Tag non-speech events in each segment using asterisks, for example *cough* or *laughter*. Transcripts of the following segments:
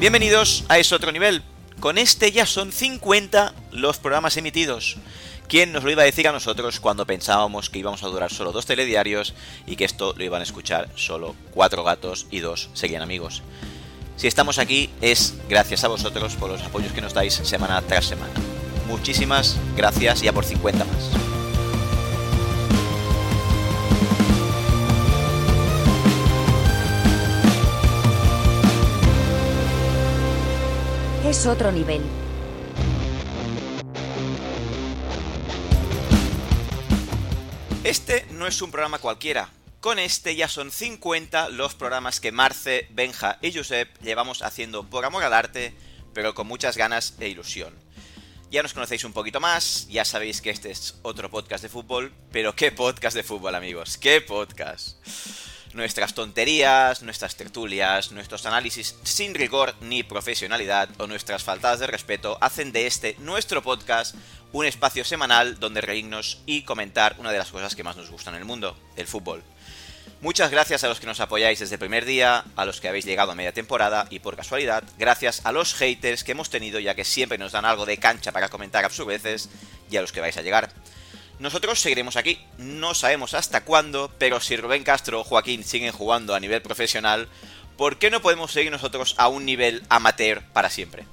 Bienvenidos a Es Otro Nivel. Con este ya son 50 los programas emitidos. ¿Quién nos lo iba a decir a nosotros cuando pensábamos que íbamos a durar solo dos telediarios y que esto lo iban a escuchar solo cuatro gatos y dos serían amigos? Si estamos aquí es gracias a vosotros por los apoyos que nos dais semana tras semana. Muchísimas gracias ya por 50 más. Es otro nivel. Este no es un programa cualquiera. Con este ya son 50 los programas que Marce, Benja y Josep llevamos haciendo por amor al arte, pero con muchas ganas e ilusión. Ya nos conocéis un poquito más, ya sabéis que este es otro podcast de fútbol, pero qué podcast de fútbol amigos, qué podcast. Nuestras tonterías, nuestras tertulias, nuestros análisis sin rigor ni profesionalidad o nuestras faltadas de respeto hacen de este nuestro podcast un espacio semanal donde reírnos y comentar una de las cosas que más nos gustan en el mundo, el fútbol. Muchas gracias a los que nos apoyáis desde el primer día, a los que habéis llegado a media temporada y por casualidad, gracias a los haters que hemos tenido ya que siempre nos dan algo de cancha para comentar absurdeces y a los que vais a llegar. Nosotros seguiremos aquí, no sabemos hasta cuándo, pero si Rubén Castro o Joaquín siguen jugando a nivel profesional, ¿por qué no podemos seguir nosotros a un nivel amateur para siempre?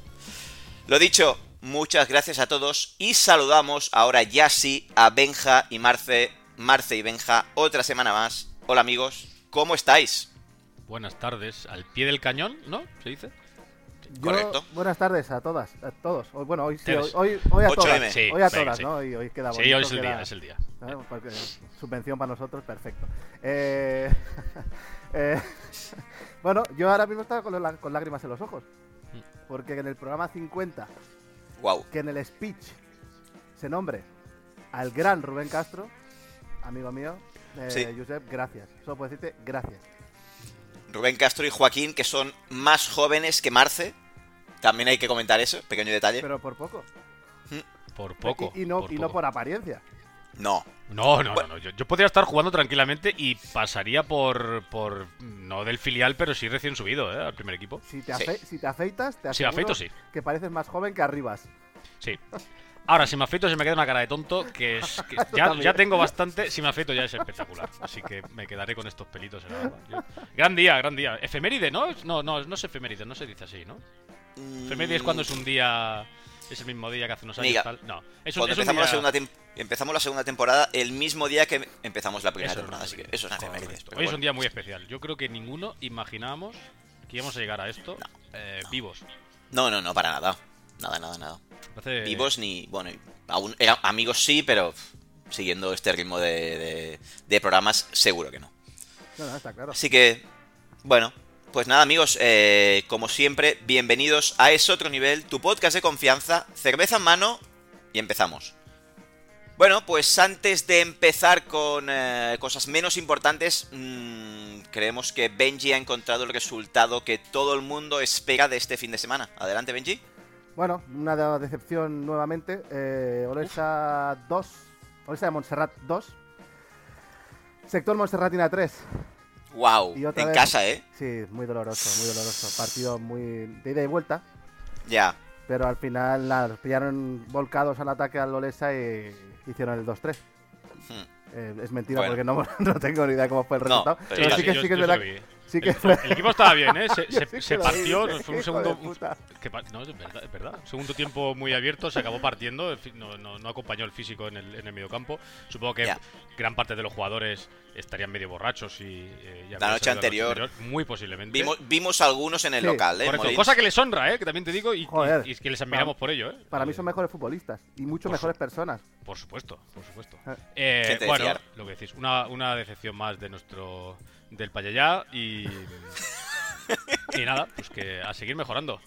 Lo dicho, muchas gracias a todos y saludamos ahora ya sí a Benja y Marce, Marce y Benja, otra semana más. Hola amigos, ¿cómo estáis? Buenas tardes, al pie del cañón, ¿no? ¿Se dice? Yo- Correcto. buenas tardes a todas, a todos. Hoy- Bueno, hoy sí, Tienes. hoy, hoy, hoy a 8M. todas. Sí, hoy a venga, todas, sí. ¿no? Hoy, hoy queda Sí, bonito, hoy es el queda- día, es el día. ¿no? Porque subvención para nosotros, perfecto. Eh, *laughs* eh, *laughs* bueno, yo ahora mismo estaba con, la- con lágrimas en los ojos. Porque en el programa 50, Wow. que en el speech se nombre al gran Rubén Castro, amigo mío, eh, Sí. Josep, gracias. Solo puedo decirte gracias. Rubén Castro y Joaquín, que son más jóvenes que Marce. También hay que comentar eso, pequeño detalle. Pero por poco. Por poco. Y, y no, y no por apariencia. No. No, no, Bueno. no, no. Yo, yo podría estar jugando tranquilamente y pasaría por, por. No del filial, pero sí recién subido, ¿eh? Al primer equipo. Si te, Sí. afe- si te afeitas, te Si aseguro afeito, sí. que pareces más joven que Arribas. Sí. *laughs* Ahora, si me afeito, se me queda una cara de tonto que, es, que *laughs* ya, ya tengo bastante. Si me afeito, ya es espectacular. Así que me quedaré con estos pelitos en la barba. Yo- Gran día, gran día. Efeméride, ¿no? No, no, no es efeméride, no se dice así, ¿no? Efeméride es cuando es un día. Es el mismo día que hace unos años. Miga. Tal. No, es un, Cuando es un empezamos, la día- segunda tem- empezamos la segunda temporada el mismo día que empezamos la primera Eso temporada, así que eso es una efeméride. Hoy es un día muy especial. Yo creo que ninguno imaginábamos que íbamos a llegar a esto eh, vivos. No, no, no, para nada. Nada, nada, nada. Vivos ni. Bueno, aún era- amigos sí, pero pff, siguiendo este ritmo de, de- de programas, seguro que no. No, no, está claro. Así que, bueno, pues nada, amigos, eh, como siempre, bienvenidos a Es Otro Nivel, tu podcast de confianza, cerveza en mano y empezamos. Bueno, pues antes de empezar con eh, cosas menos importantes, mm, creemos que Benji ha encontrado el resultado que todo el mundo espera de este fin de semana. Adelante, Benji. Bueno, una de- decepción nuevamente. Eh, Olesa 2. Olesa de Montserrat 2. Sector Montserratina 3. Wow, Y otra en vez- casa, ¿eh? Sí, muy doloroso, muy doloroso. Partido muy de ida y vuelta. Ya. Pero al final nada, los pillaron volcados al ataque al Olesa y hicieron el 2-3. Hmm. Eh, es mentira Bueno. porque no, *laughs* no tengo ni idea de cómo fue el No, resultado. pero pero yo sí que, yo- sí que es verdad. lo vi. Sí que El, *laughs* el equipo estaba bien, ¿eh? *laughs* Se, se- se partió, nos fue un segundo. que no, es verdad, es verdad. Segundo tiempo muy abierto, se acabó partiendo. No, no, no acompañó el físico en el, en el mediocampo. Supongo que Ya. gran parte de los jugadores estarían medio borrachos y. eh, ya La noche salido anterior. Muy posiblemente. Vimos, vimos algunos en el Sí, local, ¿eh? Correcto, cosa que les honra, ¿eh? Que también te digo, y, y- Joder. y que les admiramos por ello, ¿eh? Para mí son mejores futbolistas y mucho por mejores su- personas. Por supuesto, por supuesto. Eh. Eh, bueno, lo que decís, una, una decepción más de nuestro. Del Payayá y. y nada, pues que a seguir mejorando.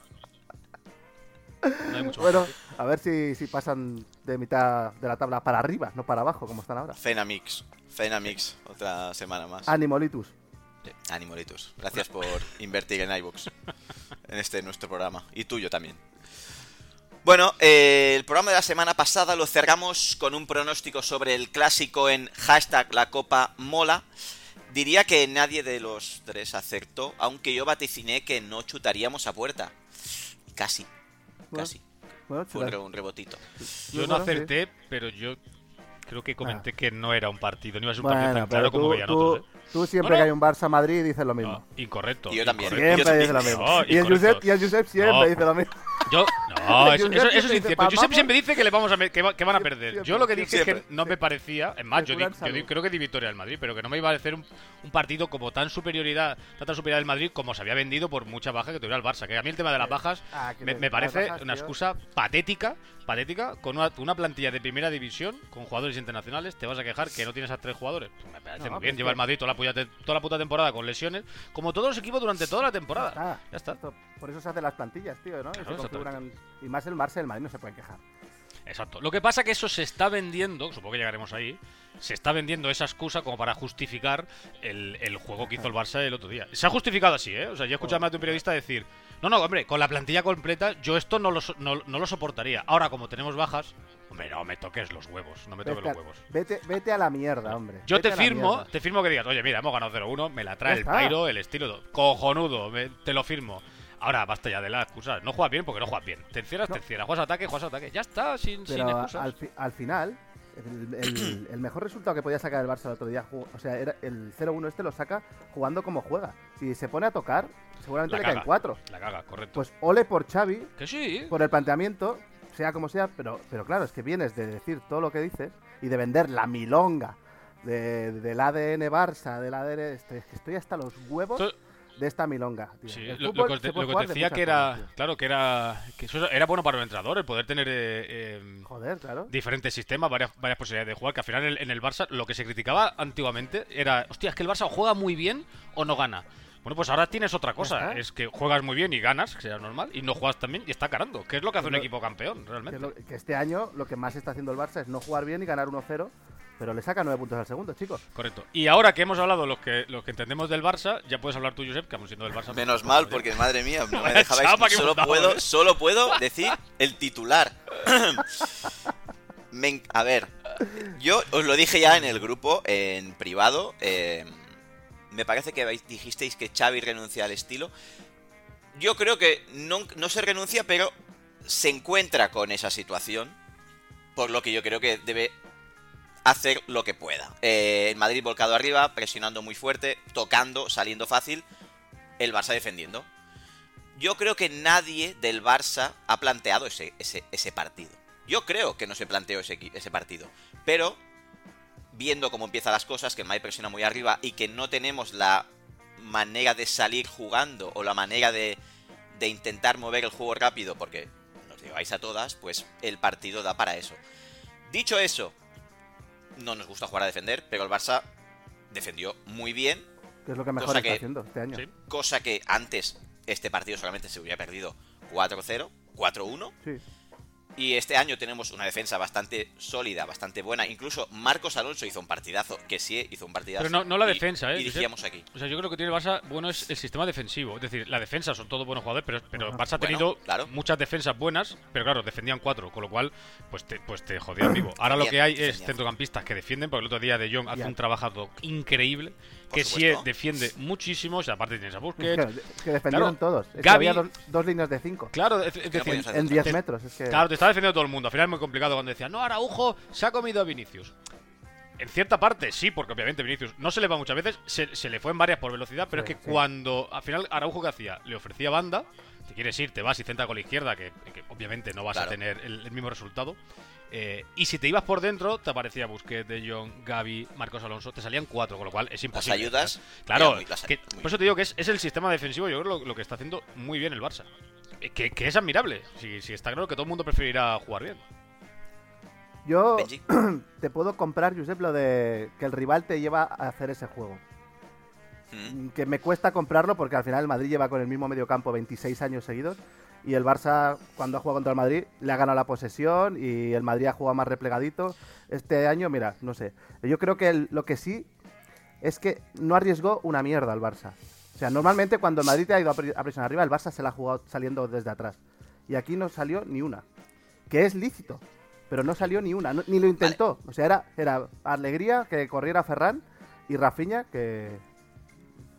No hay mucho Bueno, a ver si, si pasan de mitad de la tabla para arriba, no para abajo, como están ahora. Fenamix. Fenamix, otra semana más. Animolitus. Sí, Animolitos. Gracias por invertir en iBooks. En este nuestro programa. Y tuyo también. Bueno, eh, el programa de la semana pasada lo cerramos con un pronóstico sobre el clásico en hashtag la copa mola. Diría que nadie de los tres acertó, aunque yo vaticiné que no chutaríamos a puerta. Casi, Bueno, casi. Bueno, Fue un, rebotito. Yo no acerté, pero yo creo que comenté que no era un partido, no iba a ser un Bueno, partido tan claro como veían tú- otros. ¿eh? Tú siempre que hay un Barça-Madrid dices lo mismo. No, incorrecto. Y yo también. Yo Siempre también. dice lo mismo. No, y, el. Josep, y el Josep siempre No. dice lo mismo. Yo, no, *laughs* eso, es incierto. "Pa- Josep vamos". siempre dice que, le vamos a, que, va- que van a perder. siempre, yo lo que dije es que no me parecía, es más, yo, di- Regular yo di- salud. creo que di victoria al Madrid, pero que no me iba a parecer un, un partido como tan superioridad, tanta superioridad del Madrid como se había vendido por mucha baja que tuviera el Barça. Que a mí el tema de las bajas Ah, me, parece bajas, una tío. excusa patética, patética, con una, una plantilla de primera división, con jugadores internacionales, te vas a quejar que no tienes a tres jugadores. Pues me parece No, muy bien, lleva el Madrid toda la, toda la puta temporada con lesiones, como todos los equipos durante toda la temporada. Ya está. esto- por eso se hacen las plantillas, tío, ¿no? Y se más el y el Madrid no se pueden quejar. Exacto. Lo que pasa que eso se está vendiendo, supongo que llegaremos ahí, se está vendiendo esa excusa como para justificar el, el juego que hizo el Barça el otro día. Se ha justificado así, ¿eh? O sea, yo he escuchado más de un periodista decir, no, no, hombre, con la plantilla completa yo esto no lo, no lo soportaría. Ahora, como tenemos bajas, hombre, no me toques los huevos, no me toques Vete, los huevos. vete, vete a la mierda, hombre. Yo Vete te firmo, te firmo que digas, oye, mira, hemos ganado 0-1, me la trae el. Pairo, el estilo, cojonudo, me- te lo firmo. Ahora, basta ya de las excusas. No juegas bien porque no juegas bien. Te encierras, No. te encierras. Juegas ataque, juegas ataque. Ya está, sin, sin Pero excusas. al, fi- al final, el, el- *clears throat* el mejor resultado que podía sacar el Barça el otro día, o sea, era el 0-1 este lo saca jugando como juega. Si se pone a tocar, seguramente La le caen caga. 4. La caga, correcto. Pues ole por Xavi, que sí. por el planteamiento, sea como sea, pero, pero claro, es que vienes de decir todo lo que dices y de vender la milonga de- del ADN Barça, del ADN... Estoy, estoy hasta los huevos de esta milonga. Sí, lo, que lo que de decía que era, claro, que era, que eso era bueno para el entrenador el poder tener eh, eh, Joder, claro. diferentes sistemas, varias, varias posibilidades de jugar. Que al final en el, en el Barça lo que se criticaba antiguamente era, hostia, es que el Barça o juega muy bien o no gana. Bueno, pues ahora tienes otra cosa, es que juegas muy bien y ganas, que sea normal, y no juegas tan bien y está ganando, que es lo que hace un equipo campeón, Que, realmente. lo- que este año lo que más está haciendo el Barça es no jugar bien y ganar 1-0, pero le saca 9 puntos al segundo, chicos. Correcto. Y ahora que hemos hablado los que, los que entendemos del Barça, ya puedes hablar tú, Josep, que aún siendo del Barça. Menos mal, porque madre mía, *laughs* no me dejabais. Solo puedo, ¿eh? solo puedo decir el titular. *coughs* Me a ver, yo os lo dije ya en el grupo, en privado. eh, me parece que dijisteis que Xavi renuncia al estilo. Yo creo que no, se renuncia, pero se encuentra con esa situación. Por lo que yo creo que debe hacer lo que pueda. Eh, el Madrid volcado arriba, presionando muy fuerte, tocando, saliendo fácil. El Barça defendiendo. Yo creo que nadie del Barça ha planteado ese, partido. Yo creo que no se planteó ese, ese partido. Pero, viendo cómo empiezan las cosas, que el Madrid presiona muy arriba y que no tenemos la manera de salir jugando o la manera de, de intentar mover el juego rápido, porque nos lleváis a todas, pues el partido da para eso. Dicho eso, no nos gusta jugar a defender, pero el Barça defendió muy bien, Que es lo que mejor Cosa está que- haciendo este año. Sí. cosa que antes este partido solamente se hubiera perdido 4-0, 4-1. Sí. Y este año tenemos una defensa bastante sólida, bastante buena. Incluso Marcos Alonso hizo un partidazo, que sí hizo un partidazo. Pero no- no la Y- defensa, ¿eh? Y dijimos aquí. O sea, yo creo que tiene el Barça bueno es el sistema defensivo. Es decir, la defensa son todos buenos jugadores, pero, pero el Barça ha Bueno, tenido claro. muchas defensas buenas, pero claro, defendían cuatro, con lo cual, pues te, pues te jodían vivo. Ahora lo que hay es centrocampistas que defienden, porque el otro día De Jong hace un trabajo increíble, Que sí supuesto. defiende muchísimo, o sea, aparte tienes a Es Busquets. que, es que defendieron Claro, todos. Es que Gavi- había dos, dos líneas de 5 Claro, es, decir, en otra. 10 Te- metros. Es que... Claro, te está defendiendo todo el mundo. Al final es muy complicado cuando decían, no, Araujo se ha comido a Vinicius. En cierta parte sí, porque obviamente Vinicius no se le va muchas veces, se, se le fue en varias por velocidad, pero Sí, es que sí. cuando al final Araujo que hacía, le ofrecía banda, si quieres ir, te vas y centra con la izquierda, que, que obviamente no vas Claro. a tener el, el mismo resultado. eh, y si te ibas por dentro, te aparecía Busquets, De Jong, Gaby, Marcos Alonso, te salían cuatro, con lo cual es Las imposible. ayudas. Claro, muy- las- que- muy- por eso te digo que es, es el sistema defensivo, yo creo lo, lo que está haciendo muy bien el Barça. Eh, Que, que es admirable. Si, si está claro que todo el mundo preferirá jugar bien. Yo Benji. *clears throat* te puedo comprar, Josep, lo de que el rival te lleva a hacer ese juego. Mm. Que me cuesta comprarlo porque al final el Madrid lleva con el mismo mediocampo 26 años seguidos y el Barça cuando ha jugado contra el Madrid le ha ganado la posesión y el Madrid ha jugado más replegadito. Este año, mira, no sé. Yo creo que el- lo que sí es que no arriesgó una mierda al Barça. O sea, normalmente cuando el Madrid te ha ido a pre- a presionar arriba, el Barça se la ha jugado saliendo desde atrás. Y aquí no salió ni una. Que es lícito. Pero no salió ni una, no- ni lo intentó. O sea, era, era alegría que corriera Ferran y Rafinha, que.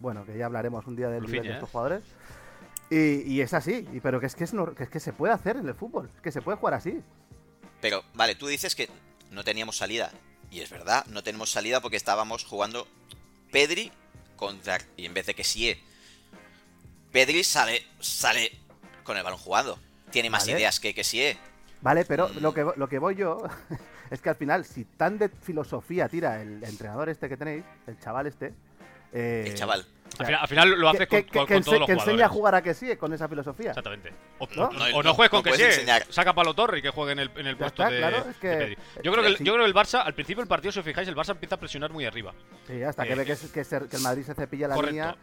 Bueno, que ya hablaremos un día del nivel Rafinha, de ¿eh? estos jugadores. Y, y es así, y- pero que es que, es, nor- que es que se puede hacer en el fútbol, que se puede jugar así. Pero, vale, tú dices que no teníamos salida. Y es verdad, no tenemos salida porque estábamos jugando Pedri contra. Y en vez de que sí, Pedri sale, sale con el balón jugando. Tiene más Vale. ideas que que sí. Vale, pero Mm. lo, que, lo que voy yo *laughs* es que al final, si tan de filosofía tira el entrenador este que tenéis, el chaval este. Eh, El chaval. o sea, Al final, al final lo que, haces con, que- con- que con todos ense- los que jugadores. enseña a jugar a que sí con esa filosofía. Exactamente. O ¿No? o- No, o no, no, juegues con no que sí. enseñar. Saca Palo Torre y que juegue en el, en el puesto está, de, claro, es que- de Pedri. Yo creo, que el, Sí. yo creo que el Barça, al principio del partido, si os fijáis, el Barça empieza a presionar muy arriba. Sí, hasta que Eh, ve que, es- que se- que el Madrid se cepilla la Correcto. línea.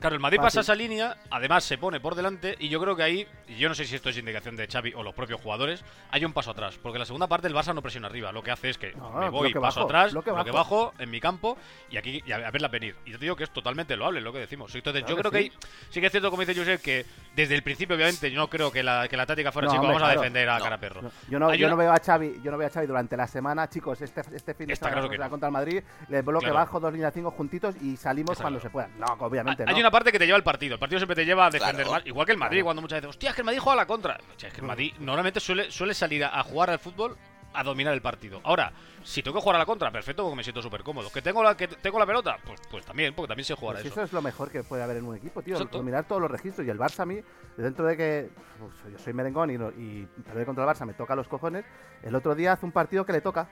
Claro, el Madrid Fácil. pasa esa línea, además se pone por delante y yo creo que ahí, y yo no sé si esto es indicación de Xavi o los propios jugadores, hay un paso atrás, porque la segunda parte el Barça no presiona arriba, lo que hace es que No, me voy, paso bajo, atrás, bloque lo que bajo. bajo en mi campo y aquí y a, a verla venir. Y yo te digo que es totalmente loable lo que decimos. Entonces, Claro yo creo que que sí. ahí, sí que es cierto, como dice Josep, que desde el principio, obviamente, yo no creo que la, que la táctica fuera, No, chicos, vamos a defender a No. cara perro. No, yo no, Hay yo una- no veo a Xavi, yo no veo a Xavi durante la semana, chicos, este, este fin de Está semana claro que será no. contra el Madrid, le bloque Claro. bajo, dos líneas cinco juntitos y salimos Está cuando claro. se pueda. No, obviamente Hay no. Una parte que te lleva al partido. El partido siempre te lleva a defender Claro. más. Igual que el Madrid, Claro. cuando muchas veces, hostia, es que el Madrid juega a la contra. O sea, es que el Madrid normalmente suele, suele salir a, a jugar al fútbol a dominar el partido. Ahora, si tengo que jugar a la contra, perfecto, porque me siento súper cómodo. ¿Que tengo la, que tengo la pelota? Pues, pues también, porque también sé jugar Pues a eso eso. es lo mejor que puede haber en un equipo, tío. Exacto. Dominar todos los registros. Y el Barça a mí, dentro de que pues, yo soy merengón y, no- y perder contra el Barça me toca los cojones, el otro día hace un partido que le toca.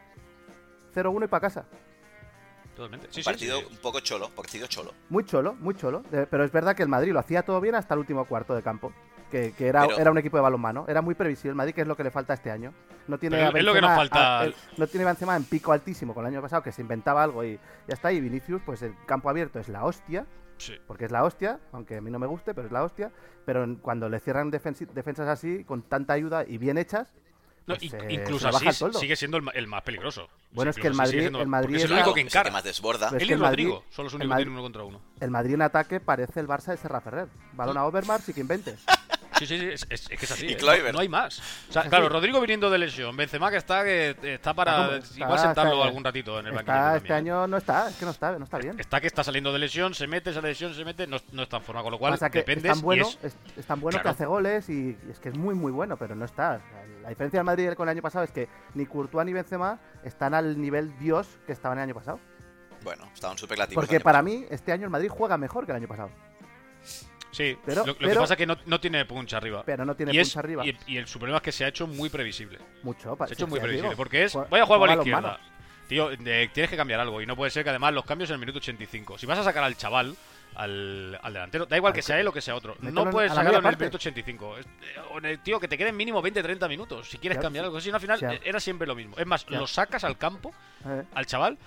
0-1 y para casa. Totalmente. Sí, un sí, partido sí. un poco cholo, partido cholo. Muy cholo, muy cholo. Pero es verdad que el Madrid lo hacía todo bien hasta el último cuarto de campo. Que, que era, Pero- era un equipo de balonmano. Era muy previsible el Madrid, que es lo que le falta este año. No tiene Pero a es lo que nos Benzema- falta- a- el- no tiene Benzema en pico altísimo con el año pasado, que se inventaba algo y ya está. Y Vinicius, pues el campo abierto es la hostia. Sí. porque es la hostia, aunque a mí no me guste, pero es la hostia. Pero cuando le cierran defensas así, con tanta ayuda y bien hechas, No, pues, eh, incluso así el sueldo. sigue siendo el, más peligroso. Bueno, Sí, es que el Madrid- siendo- el Madrid es el único que es el que encara. más desborda. Él que y el Madrid- Rodrigo son los únicos que Madrid- tienen uno contra uno. el Madrid en ataque parece el Barça de Serra Ferrer. Balón a Overmars y que invente. *laughs* Sí, sí, sí, es, es- es que es así. Y ¿eh? No, no hay más. O sea, Es claro. Rodrigo viniendo de lesión, Benzema que está que está para Está igual sentarlo está- algún ratito en el banquillo. También, este ¿eh? año no está, es que no está, no está bien. Está que está saliendo de lesión, se mete, sale de lesión, se mete, no, no está en forma, con lo cual Pasa que es dependes tan bueno, y es- es, es tan bueno Claro. que hace goles y, y es que es muy muy bueno, pero no está. La diferencia del Madrid con el año pasado es que ni Courtois ni Benzema están al nivel Dios que estaban el año pasado. Bueno, estaban superlativos. Porque para pasado. mí este año el Madrid juega mejor que el año pasado, Sí, Pero- lo, lo que pasa es que no, no tiene punch arriba. pero no tiene y, es- punch arriba. y, y el su problema es que se ha hecho muy previsible. Mucho, Se ha hecho muy previsible. digo. Porque es, voy a jugar por la izquierda. Tío, eh, tienes que cambiar algo. Y no puede ser que además los cambios en el minuto 85. Si vas a sacar al chaval, al, al delantero, da igual que sea él o que sea otro. No puedes sacarlo en el minuto 85. Es- eh, tío, que te queden mínimo 20-30 minutos. Si quieres cambiar algo. Si no, al final eh, era siempre lo mismo. Es más, lo sacas al campo, Eh, al chaval,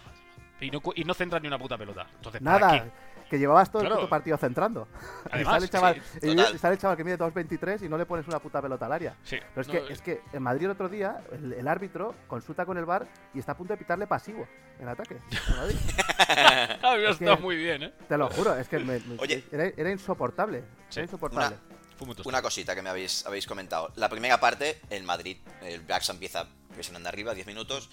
y no, y no centras ni una puta pelota. Entonces, ¿para Nada, qué? Que llevabas todo el puto partido centrando. *laughs* y Además, sale el chaval, sí, y sale el chaval que mide 2.23 y no le pones una puta pelota al área. Sí. Pero es, No, que, es que en Madrid el otro día el, el árbitro consulta con el bar y está a punto de pitarle pasivo en ataque. en. *laughs* Había es que- estado muy bien, ¿eh? Te lo juro, es que me- me- Oye. era, era insoportable. Sí, Era. Una cosita que me habéis, habéis comentado. La primera parte, el Madrid, el Barça empieza presionando arriba, 10 minutos.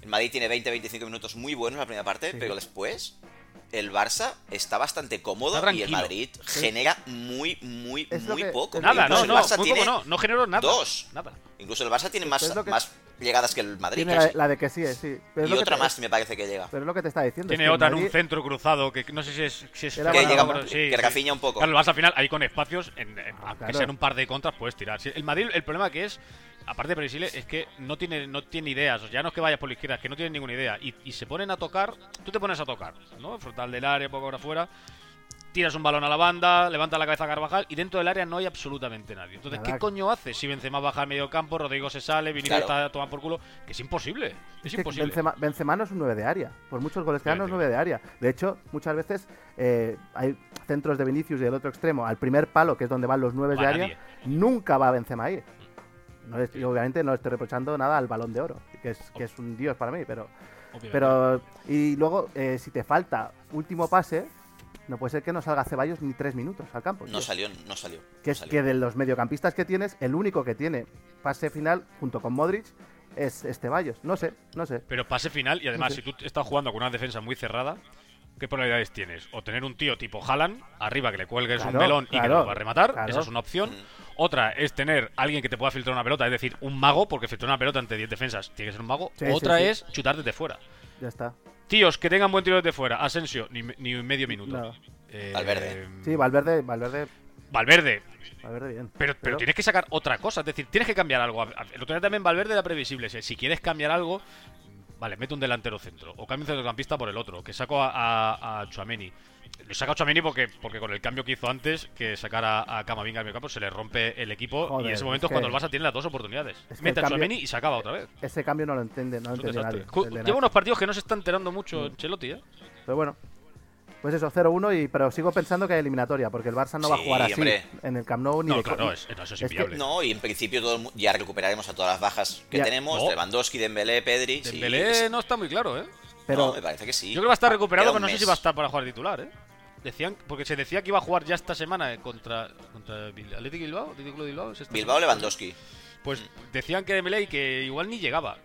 El Madrid tiene 20-25 minutos muy buenos la primera parte, Sí. pero después el Barça está bastante cómodo Está y el. Madrid genera muy, muy, Es muy que- poco. es Nada, no, Incluso no, el Barça muy tiene poco no. No generó nada. dos. Nada. Incluso el Barça tiene más, Es que- más llegadas que el Madrid. Tiene la, la de que sí, sí. Pero es y otra te- más me parece que llega. Pero es lo que te está diciendo. es Tiene que el otra en un centro cruzado que no sé si es. Si es Que que rafiña un poco. Claro, vas al final ahí con espacios, en, en- aunque claro. sean un par de contras, puedes tirar. El Madrid, el problema que es, aparte de previsible, es que no tiene, no tiene ideas. O sea, ya no es que vayas por la izquierda, es que no tienen ninguna idea. Y, y se ponen a tocar, tú te pones a tocar, ¿no? Frontal del área, poco ahora afuera. Tiras un balón a la banda, levanta la cabeza a Carvajal y dentro del área no hay absolutamente nadie. Entonces, Nada. ¿qué coño hace si Benzema baja al medio campo, Rodrigo se sale, Vinicius Claro. está a tomar por culo? Que es imposible. Es Es imposible. Benzema, Benzema no es un 9 de área. Por muchos goles que haga, no es Efectivamente. 9 de área. De hecho, muchas veces eh, hay centros de Vinicius y del otro extremo, al primer palo, que es donde van los 9 de área, nunca va Benzema ahí. No es- y obviamente no le estoy reprochando nada al balón de oro, que es, que es un dios para mí, pero. Obviamente. pero Y luego, eh, si te falta último pase, no puede ser que no salga Ceballos ni 3 minutos al campo. No tío. salió, no salió. Que no es salió. que de los mediocampistas que tienes, el único que tiene pase final junto con Modric es este Ceballos. No sé, no sé. Pero pase final y además, No sé. si tú estás jugando con una defensa muy cerrada, ¿qué probabilidades tienes? O tener un tío tipo Haaland, arriba que le cuelgues un Claro, melón y que lo va a rematar, claro. esa es una opción. Ujú. Otra es tener alguien que te pueda filtrar una pelota, es decir, un mago, porque filtrar una pelota ante 10 defensas tiene que ser un mago. Sí, Otra sí, sí. es chutarte de fuera. Ya está. Tíos que tengan buen tiro desde fuera, Asensio, ni, ni medio minuto. No. Eh, Valverde. Sí, Valverde, Valverde, Valverde, Valverde bien. pero, pero tienes que sacar otra cosa, es decir, tienes que cambiar algo. El otro día también Valverde era previsible. Si, quieres cambiar algo, vale, mete un delantero centro. O cambia un centrocampista por el otro. Que saco a, a, a Tchouaméni. Lo saca a Tchouaméni porque, porque con el cambio que hizo antes, que sacara a Camavinga al medio campo, se le rompe el equipo. y en ese momento es cuando el Barça tiene las dos oportunidades. es que Mete a Tchouaméni y se acaba otra vez. Ese cambio no lo entiende, no lo entiende nadie. Lleva unos partidos que no se está enterando mucho Ancelotti, ¿eh? Pero bueno. Pues eso, 0-1, y, pero sigo pensando que hay eliminatoria, porque el Barça no va a jugar así hombre. en el Camp Nou ni No, de claro, es, no, eso es es que-. No, y en principio todo el mu- ya recuperaremos a todas las bajas que Ya. tenemos. No. Lewandowski, Dembélé, Pedri. Dembélé sí. no está muy claro, ¿eh? Pero No, me parece que sí. Yo creo que va a estar recuperado, Queda pero no sé si va a estar para jugar titular, ¿eh? Decían, porque se decía que iba a jugar ya esta semana eh, contra, contra Athletic Bilbao, de Bilbao. ¿es esta Bilbao, semana? Lewandowski. Pues decían que Dembélé y que igual ni llegaba.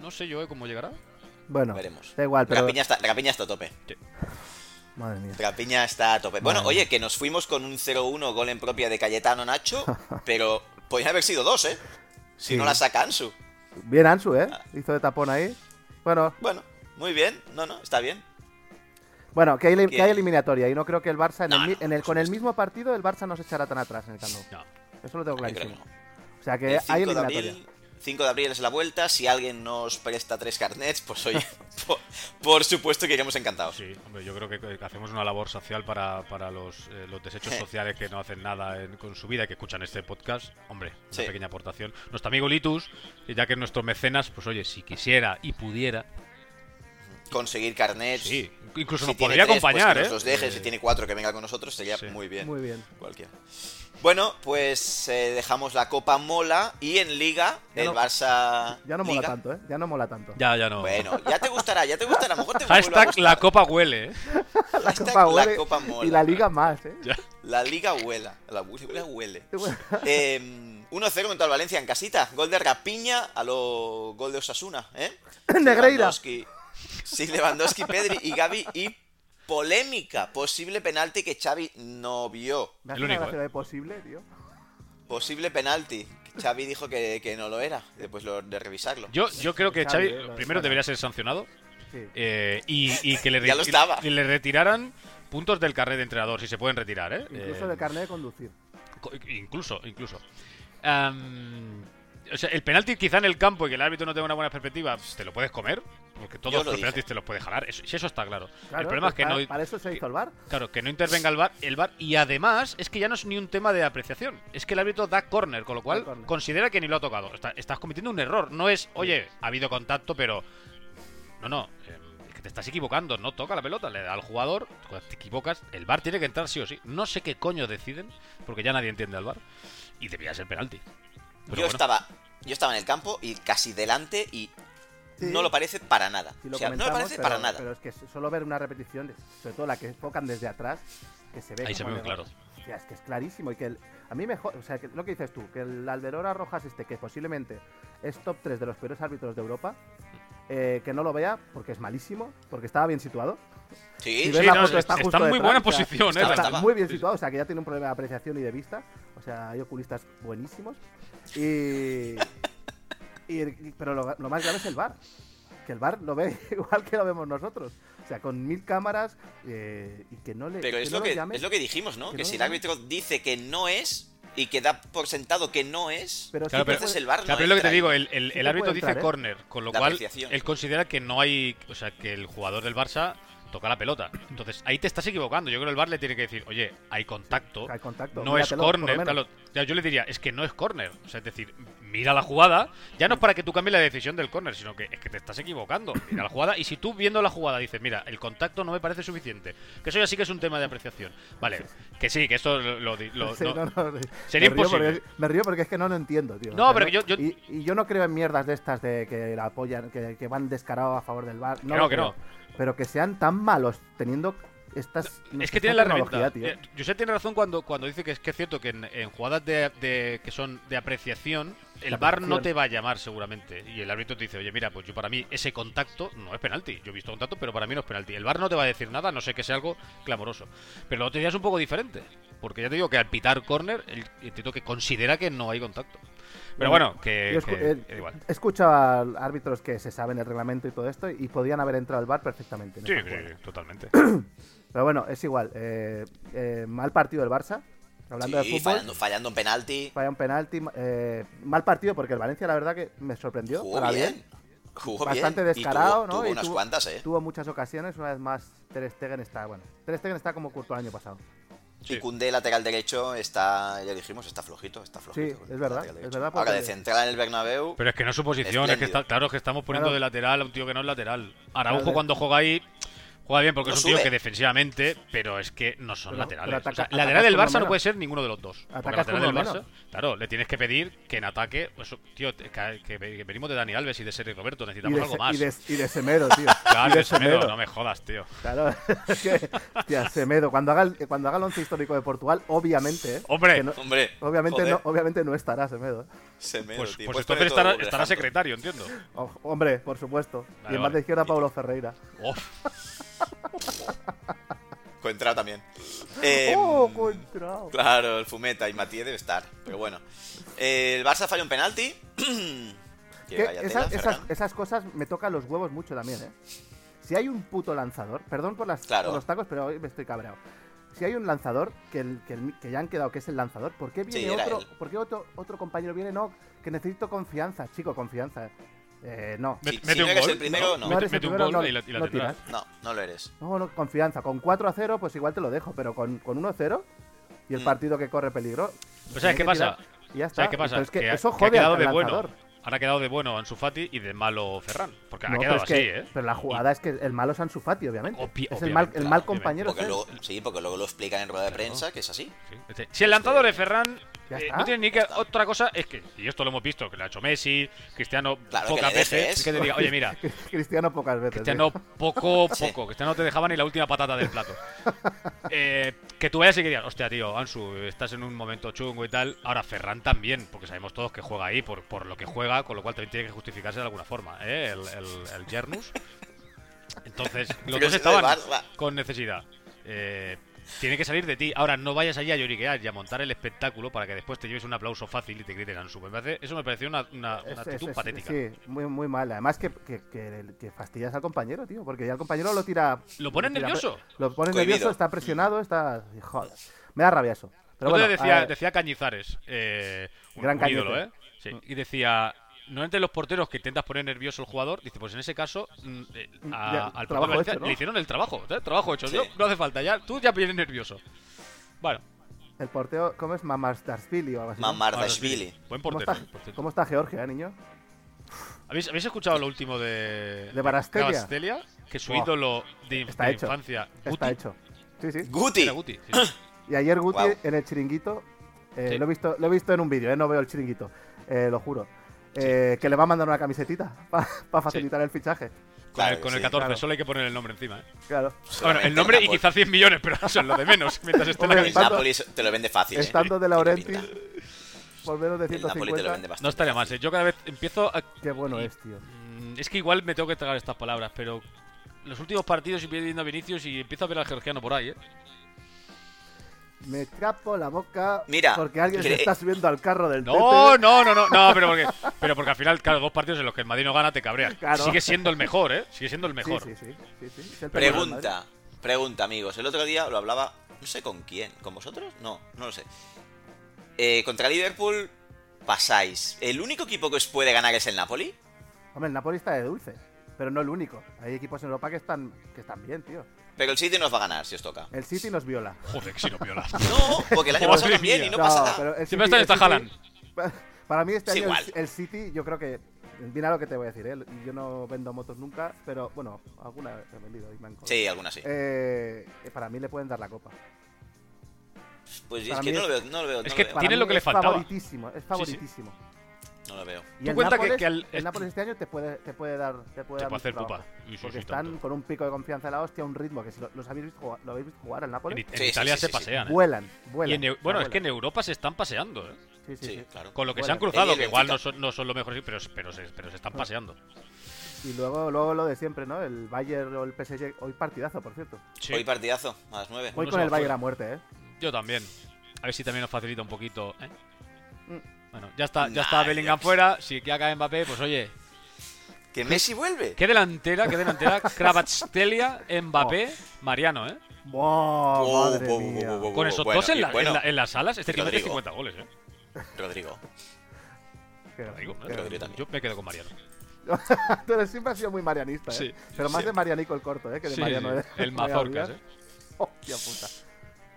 No sé yo ¿eh? cómo llegará. bueno, Veremos. da igual, pero... Rapiña está, Rapiña está a tope. Madre mía. Rapiña está a tope. Bueno, Madre oye, que nos fuimos con un 0-1 gol en propia de Cayetano Nacho, *laughs* pero podrían haber sido dos, ¿eh? Si Sí. no la saca Ansu. Bien Ansu, ¿eh? Ah. Hizo de tapón ahí. Bueno, Bueno, muy bien. No, no, está bien. bueno que, hay, Que- que hay eliminatoria y no creo que el Barça, en No, el no, en el, con el mismo partido, el Barça no se echará tan atrás en el Camp. No. Eso lo tengo clarísimo. O sea que hay 5 de eliminatoria. abril, 5 de abril es la vuelta. Si alguien nos presta tres carnets, pues oye, *laughs* por, por supuesto que iremos encantados. Sí, hombre, yo creo que, hacemos una labor social para, para los, eh, los desechos sociales que no hacen nada en- con su vida y que escuchan este podcast. Hombre, una Sí. pequeña aportación. Nuestro amigo Litus, ya que es nuestro mecenas, pues oye, si quisiera y pudiera, Conseguir carnets. sí, incluso Si nos podría tres, pues acompañar, que ¿eh? nos los deje. Eh, Si tiene cuatro, que venga con nosotros. Sería Sí. muy bien. Muy bien. Cualquiera. Bueno, pues eh, dejamos la Copa Mola y en Liga, Ya el no- Barça. Ya no mola Liga. tanto, ¿eh? Ya no mola tanto. Ya, ya no. Bueno, ya te gustará, ya te gustará. A lo mejor te a Hashtag gustar. la copa huele, ¿eh? *laughs* la Hashtag Copa la huele Copa mola. y la Liga más, ¿eh? Ya. La Liga huela. La Liga huele. *laughs* Eh, 1-0 contra el Valencia en casita. Gol de Rapiña a lo gol de Osasuna, ¿eh? *laughs* Negreira. Lewandowski- Sí, Lewandowski, Pedri y Gaby. Y polémica. Posible penalti que Xavi no vio. Me hace El único, de posible, tío. Posible penalti. Xavi dijo que, que no lo era. Después lo- de revisarlo. Yo, yo creo que Xavi, eh, primero debería ser sancionado Sí. eh, y, y que le, *laughs* Ya lo reti- estaba. y le retiraran puntos del carnet de entrenador, si se pueden retirar, ¿eh? Incluso Eh, de carnet de conducir. Co- Incluso, incluso. O sea, el penalti quizá en el campo y que el árbitro no tenga una buena perspectiva, pues, te lo puedes comer, porque todos lo los penaltis te los puede jalar. Eso, si eso está claro. Claro, el problema pues es que para, no, para eso se hizo el bar. claro, que no intervenga el bar, el VAR y además es que ya no es ni un tema de apreciación, es que el árbitro da córner, con lo cual considera que ni lo ha tocado. Está- estás cometiendo un error, no es, oye, ha habido contacto, pero no, no, eh, es que te estás equivocando, no toca la pelota, le da al jugador, cuando te equivocas, el bar tiene que entrar sí o sí. No sé qué coño deciden, porque ya nadie entiende al bar y debería ser penalti. Pero yo bueno. estaba. Yo estaba en el campo y casi delante y Sí. no lo parece para nada. Sí, lo o sea, no lo parece pero, para nada. Pero es que solo ver una repetición, sobre todo la que enfocan desde atrás, que se ve. Ahí se ve muy claro. Hostia, es que es clarísimo y que el- a mí mejor, o sea, que lo que dices tú, que el Alberora Rojas este, que posiblemente es top 3 de los peores árbitros de Europa, eh, que no lo vea porque es malísimo, porque estaba bien situado. Sí, Si sí, ves la no, foto, está- está, está muy detrás, buena o sea, posición, ¿eh? Estaba, Está muy bien situado, o sea, que ya tiene un problema de apreciación y de vista. O sea, hay oculistas buenísimos. Y. Y, y- pero lo, lo más grave es el bar. Que el bar lo ve *laughs* igual que lo vemos nosotros. O sea, con mil cámaras eh, y que no le. Pero que es no lo que, es lo que dijimos, ¿no? que Que no si el árbitro dice que no es y que da por sentado que no es, Pero Claro, pero- el bar Claro, no pero es lo que te digo, el, el- el árbitro dice ¿eh? corner, con lo La cual él considera que no hay, o sea, que el jugador del Barça toca la pelota. Entonces ahí te estás equivocando. Yo creo que el VAR le tiene que decir, oye, hay contacto, Hay contacto, no es míratelo, corner. Claro, yo le diría, es que no es corner. O sea, es decir, mira la jugada, ya no es para que tú cambies la decisión del corner, sino que es que te estás equivocando. Mira la jugada y si tú viendo la jugada dices, mira, el contacto no me parece suficiente, que eso ya sí que es un tema de apreciación. Vale, que sí, que esto lo, lo- lo- Sí, no- no, no, Sería me río imposible. porque- me río porque es que no lo entiendo, tío. No, pero yo- yo- Y, y yo no creo en mierdas de estas de que la apoyan, que, que van descarados a favor del bar. No, Que no. Pero que sean tan malos teniendo estas. Es que tiene la herramienta. tío. Eh, Josep tiene razón cuando, cuando dice que es que es cierto que en, en jugadas de, de- que son de apreciación, el VAR no te va a llamar seguramente. Y el árbitro te dice, oye, mira, pues yo para mí ese contacto no es penalti. Yo he visto contacto, pero para mí no es penalti. El VAR no te va a decir nada, no sé que sea algo clamoroso. Pero lo otro día es un poco diferente. Porque ya te digo que al pitar córner, el entiendo que considera que no hay contacto. Pero bueno, que, escu- que- eh, que igual. He escuchado a árbitros que se saben el reglamento y todo esto y podían haber entrado al bar perfectamente. en Sí, sí, sí, totalmente. *clears throat* Pero bueno, es igual. eh, eh, mal partido del Barça. Hablando Sí, de fútbol. fallando, fallando un penalti. Falla un penalti. eh, mal partido porque el Valencia, la verdad, que me sorprendió. Jugó para bien. Jugó Bastante bien. Y descarado, tuvo- ¿no? Tuvo Y unas tuvo- cuantas, ¿eh? Tuvo muchas ocasiones. Una vez más, Ter Stegen está. Bueno, Ter Stegen está como Courtois el año pasado. Sí. Y Koundé, lateral derecho, está, ya dijimos, está flojito, está flojito. Sí, es verdad, es verdad, Ahora, de central en el Bernabéu, Pero es que no es su posición, es que está, claro que estamos poniendo Claro. de lateral a un tío que no es lateral. Araujo Claro, cuando juega ahí juega bien porque No es un tío sube. que defensivamente, pero es que no son Pero- laterales. pero ataca- O sea, atacas lateral del Barça no menos. puede ser ninguno de los dos. Porque Atacas lateral del Barça, claro, le tienes que pedir que en ataque, pues, tío, que, que- que venimos de Dani Alves y de Sergio Roberto, Y necesitamos de, algo Se- más. y, de, y de Semedo, tío. *laughs* Claro, y de de Semedo, no me jodas, tío. Claro, *laughs* es que, hostia, Semedo, cuando haga, el, cuando haga el once histórico de Portugal, obviamente, ¿eh? Hombre, que no- hombre, obviamente, joder, no, obviamente no estará Semedo. ¿eh? Semedo, Pues, tío. pues Puedes entonces estará, estará secretario, entiendo. O- hombre, por supuesto. Vale, y en más vale. de izquierda, Pablo Ferreira. Uf, *laughs* Contrao también. Eh, ¡Oh, contrao! Claro, el Fumeta y Matías debe estar, pero bueno. Eh, el Barça falló un penalti. *clears throat* que Que vaya esa- tela, esas, esas cosas me tocan los huevos mucho también, ¿eh? Si hay un puto lanzador, perdón por, las, Claro. por los tacos, pero hoy me estoy cabreado. Si hay un lanzador que, el- que, el- que ya han quedado que es el lanzador, ¿por qué viene Sí, otro? ¿Por qué otro, otro compañero viene? No, que necesito confianza, chico, confianza. Eh, no. Si- mete si no un eres gol, el primero, no. No eres Mete, el primero, no- y la, y la no tendrás. tiras. No, no lo eres. No, no, confianza. Con 4 a 0, pues igual te lo dejo, pero con, con 1 a 0 y el Mm. partido que corre peligro. Pues ¿sabes qué que pasa? Y ya está. ¿Sabes qué pasa? Pero es que, ha- eso que ha jode quedado al de bueno. Ahora ha quedado de bueno Ansu Fati y de malo Ferran. Porque ha quedado así, que- ¿eh? Pero la jugada es que el malo es Ansu Fati, obviamente. Obvi- es el mal, el mal obviamente. compañero. Porque luego, sí, porque luego lo explican en rueda de prensa, que es así. Sí. Este- Si el lanzador es Ferran, eh, está. no tiene ni que. Otra cosa es que, y esto lo hemos visto, que lo ha hecho Messi, Cristiano Claro, pocas que veces, que te diga, oye, mira, *laughs* Cristiano pocas veces. Cristiano poco, *laughs* Sí. poco, Cristiano no te dejaba ni la última patata del plato. Eh, que tú vayas y que digas, hostia, tío, Ansu, estás en un momento chungo y tal. Ahora Ferran también, porque sabemos todos que juega ahí por, por lo que juega, con lo cual también tiene que justificarse de alguna forma, ¿eh? El, el, el Jernus. Entonces, los dos estaban con necesidad. Eh, tiene que salir de ti. Ahora, no vayas allí a lloriquear y a montar el espectáculo para que después te lleves un aplauso fácil y te griten. Me parece- eso me pareció una, una- una Es- actitud es- es- patética. Sí, muy, muy mal. Además que, que, que, que fastidias al compañero, tío. Porque ya el compañero lo tira. ¿Lo pones nervioso? Lo pone Cohibido. nervioso, está presionado, está. Joder. Me da rabia eso. Pero bueno, decía, decía Cañizares, eh, un, Gran un ídolo. ¿eh? Sí, y decía, no entre los porteros que intentas poner nervioso al jugador, dice, pues en ese caso, mm, eh, a- Ya, al portero trabajo Valencia hecho, ¿no? le hicieron el trabajo, ¿eh? trabajo hecho. Sí. Yo- no hace falta, ya, tú ya vienes nervioso. Bueno, el porteo, ¿cómo es? Mamasdarsvili o algo así. ¿no? Mamardashvili. buen ¿Cómo portero. está, por cierto. ¿Cómo está Georgia, eh, niño? ¿Habéis, habéis escuchado lo último de, ¿De Barastelia? Barastelia? Que su ídolo de, Está de hecho. infancia, Está Guti, hecho. Sí, sí. Guti. era Guti, sí. *clears throat* Y ayer Guti Guau. en el chiringuito, eh, Sí. lo, he visto, lo he visto en un vídeo, eh, no veo el chiringuito, eh, lo juro. Eh, Que le va a mandar una camisetita *laughs* para facilitar el fichaje. Con, Claro con el sí. 14, claro. solo hay que poner el nombre encima. ¿eh? Claro. Bueno, el nombre y quizás 100 millones, pero eso es lo de menos. *laughs* Mientras esté la Hombre, camiseta. Estando- Napoli te lo vende fácil. ¿eh? Estando de Tiene Laurenti, pinta. por menos de El Napoli te lo 150. vende bastante. No estaría más, ¿eh? Yo cada vez empiezo a Qué bueno Y- es, tío. Mm, Es que igual me tengo que tragar estas palabras, pero los últimos partidos y viendo a Vinicius y empiezo a ver al georgiano por ahí, ¿eh? Me capo la boca Mira, porque alguien se está subiendo al carro del No, Tete. no, no, no, no, pero porque, pero porque al final, claro, dos partidos en los que el Madrid no gana te cabreas. Claro. Sigue siendo el mejor, ¿eh? Sigue siendo el mejor. Sí, sí, sí, sí, sí. Es el primero del Madrid. Pregunta, pregunta, amigos. El otro día lo hablaba, no sé con quién, ¿con vosotros? No, no lo sé. Eh, contra Liverpool pasáis. ¿El único equipo que os puede ganar es el Napoli? Hombre, el Napoli está de dulce, pero no el único. Hay equipos en Europa que están, que están bien, tío. Pero el City nos va a ganar si os toca. El City nos viola. Joder, que si no viola. *laughs* No, porque el año *laughs* pasado también y no pasa nada. el Siempre está esta City- Para mí este Es año igual. el, el City, yo creo que... Mira lo que te voy a decir, ¿eh? Yo no vendo motos nunca, pero bueno, alguna he vendido y me han. Sí, alguna sí. Eh, para mí le pueden dar la copa. Pues es para que mí no lo es- veo, no lo veo. es no que lo veo. Para Tiene lo que le es faltaba. favoritísimo, es favoritísimo. No lo veo. Y Tú el cuenta que- Nápoles, que al- el Nápoles este año te puede, te puede dar, te puede Te dar puede hacer pupa. Sí, sí, Porque sí, están tanto. con un pico de confianza de la hostia, un ritmo que si lo, los habéis visto, jugar- lo habéis visto jugar En, Nápoles, en sí, Italia sí, se sí, sí. pasean, ¿eh? vuelan, Y vuelan. en bueno, es que en. Europa se están paseando, ¿eh? Sí, sí, Sí, sí. claro. Con lo que se han cruzado, el que igual no son, no son los mejores, pero, pero, se, pero se están Ah. paseando. Y luego, luego lo de siempre, ¿no? El Bayern o el PSG, hoy partidazo, por cierto. Sí, Hoy partidazo, a las 9. Voy con el Bayern a muerte, ¿eh? yo también. A ver si también nos facilita un poquito, ¿eh? Mm. Bueno, ya está, ya Nah, está Bellingham Dios. fuera. Si ya cae Mbappé, pues oye, Que Messi vuelve. qué delantera, qué delantera. *laughs* Kravatskelia, Mbappé, Mariano, ¿eh? ¡Buah, Oh, madre mía! Con esos bueno, dos en, la- bueno, en la- en las salas, este tío mete Rodrigo. 50 goles, ¿eh? Rodrigo. Rodrigo, ¿eh? qué Rodrigo también. Yo me quedo con Mariano. *laughs* Pero siempre ha sido muy marianista, ¿eh? Sí, Pero más sí. de Marianico el corto, ¿eh? Que de Sí, Mariano. sí, ¿eh? el *laughs* Vaya Mazorcas. ¿eh? Hostia puta.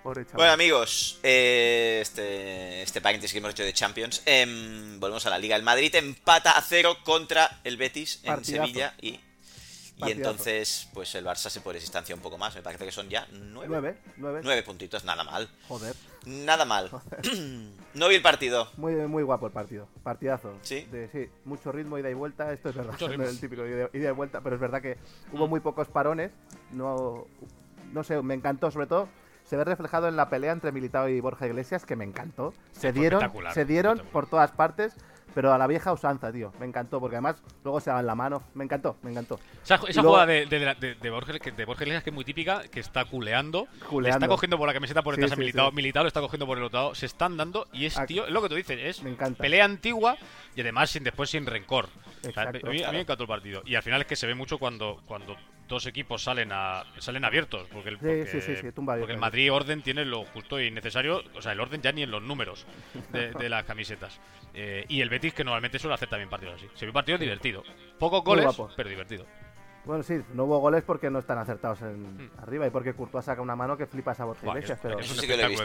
Pobre chaval. Bueno, amigos, eh, este, este paréntesis que hemos hecho de Champions. em, volvemos a la Liga. El Madrid empata a cero contra el Betis en Partidazo. Sevilla y, y entonces pues el Barça se puede distanciar un poco más. Me parece que son ya nueve, Nueve, nueve. nueve puntitos, nada mal. Joder. Nada mal. *clears throat* no vi el partido. Muy, muy guapo el partido. Partidazo. ¿Sí? De, sí, mucho ritmo, ida y vuelta. Esto es verdad. No es el típico ida, ida y vuelta, pero es verdad que hubo muy pocos parones. No, no sé, me encantó, sobre todo. Se ve reflejado en la pelea entre Militao y Borja Iglesias, que me encantó. Se dieron, se dieron por todas partes, pero a la vieja usanza, tío. Me encantó, porque además luego se daban la mano. Me encantó, me encantó. Esa, esa luego- jugada de, de, de, de que, de Borges Iglesias que es muy típica, que está culeando, le está cogiendo por la camiseta por detrás a sí, Militao, sí. Militao le está cogiendo por el otro lado, se están dando y es, tío, es lo que tú dices, es Me pelea antigua y además sin después sin rencor. O sea, a, mí, a mí claro. me encantó el partido. Y al final es que se ve mucho cuando, cuando dos equipos salen a salen abiertos. Porque el, porque, sí, sí, sí, tumba porque el. Madrid orden tiene lo justo y necesario, o sea, el orden ya ni en los números de, de las camisetas. Eh, y el Betis que normalmente suele hacer también partidos así. Se ve un partido divertido. Pocos goles, pero divertido. Bueno, sí, no hubo goles porque no están acertados en Hmm. arriba y porque Courtois saca una mano que flipas a Borja Iglesias, es- pero...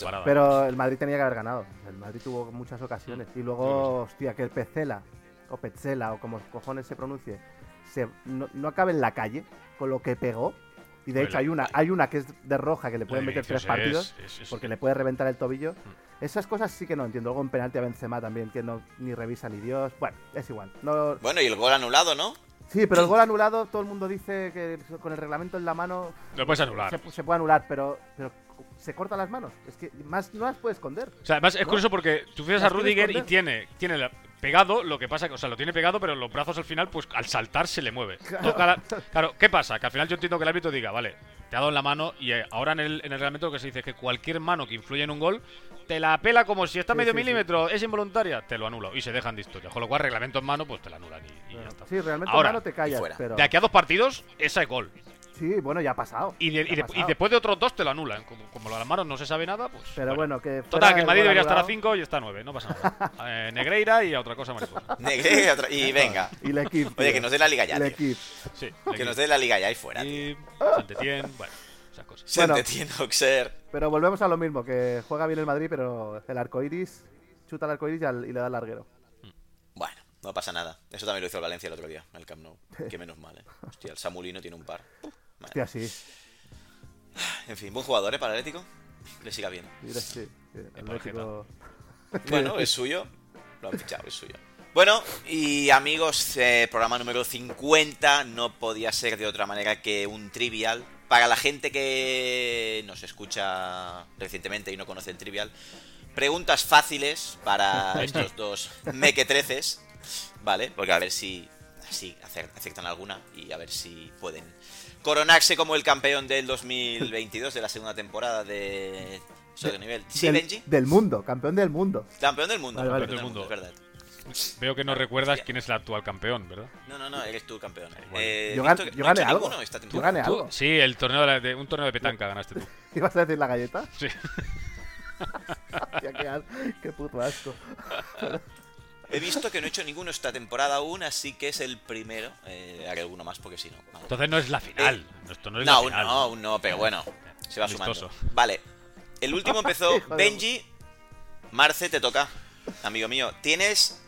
parada. ¿eh? Pero el Madrid tenía que haber ganado. El Madrid tuvo muchas ocasiones. Mm. Y luego, hostia, que el Pecela, o Petzela, o como cojones se pronuncie, se, no, no acabe en la calle con lo que pegó. Y de Bueno, hecho hay una, hay una que es de roja que le pueden meter tres partidos es- es- es- porque le puede reventar el tobillo. Mm. Esas cosas sí que no entiendo. Luego un penalti a Benzema también que no ni revisa ni Dios. Bueno, es igual. No, Bueno, y el gol anulado, ¿no? sí, pero el gol anulado, todo el mundo dice que con el reglamento en la mano Lo puedes anular. se, se puede anular, pero, pero se cortan las manos. Es que más no las puedes esconder. O sea, además es ¿No? curioso porque tú fijas a Rudiger y tiene, tiene la- pegado, lo que pasa que, o sea, lo tiene pegado, pero los brazos al final, pues al saltar se le mueve. Toca la- claro, ¿qué pasa? Que al final yo entiendo que el árbitro diga, vale, te ha dado en la mano y eh, ahora en el, en el reglamento lo que se dice es que cualquier mano que influye en un gol te la apela como si está Sí, medio sí, sí. milímetro, es involuntaria, te lo anulo y se dejan de historia. Con lo cual, reglamento en mano, pues te la anulan y, y ya está. Sí, realmente Ahora, en mano te callas, fuera. pero... De aquí a dos partidos, esa es gol. Sí, bueno, ya ha pasado. Y, de- después de otros dos te lo anulan. Como, como lo de las manos no se sabe nada, pues. Pero bueno, que Total, que el Madrid debería estar a anulado 5 y está a 9, no pasa nada. *laughs* Eh, Negreira y a otra cosa mariposa. Negre y otra- y venga. Y el equipo. Oye, que nos dé la liga ya, El tío. equipo. Sí, Que nos dé la liga ya y fuera. Y Saint-Étienne, bueno, esas cosas. Bueno. Auxerre. Pero volvemos a lo mismo, que juega bien el Madrid, pero el arco iris, chuta el arco iris y, al- y le da el larguero. Bueno, no pasa nada. Eso también lo hizo el Valencia el otro día, el Camp Nou. *laughs* Que menos mal, eh. Hostia, el Samulino tiene un par. Hostia, sí. *sighs* En fin, buen jugador, ¿eh? Para el Atlético. Le siga bien. Mira, sí, Atlético- *laughs* Bueno, es suyo. Lo han fichado, es suyo. Bueno, y amigos, eh, programa número 50 no podía ser de otra manera que un trivial. Para la gente que nos escucha recientemente y no conoce el trivial, preguntas fáciles para *laughs* estos dos mequetreces, ¿vale? Porque a ver si así aciertan alguna y a ver si pueden coronarse como el campeón del 2022 de la segunda temporada de otro nivel. ¿Sí, del, Benji? del mundo, campeón del mundo. Campeón del mundo. Vale, vale. campeón del Del mundo, es verdad. Veo que no recuerdas quién es el actual campeón, ¿verdad? No, no, no, eres tú campeón. Bueno. Eh, Yo, gan- yo gané algo. esta Yo gané ¿Tú? algo. Sí, el torneo de, la- de- un torneo de petanca ganaste tú. *laughs* ¿Ibas a decir la galleta? Sí. *laughs* Qué, qué puto asco. *laughs* He visto que no he hecho ninguno esta temporada aún, así que es el primero. Eh, haré alguno más porque si no. vale. Entonces no es la final. Esto no es No, la aún final. no, aún no, pero bueno, se va sumando. Vale, el último *laughs* empezó Benji. Marce, te toca, amigo mío. Tienes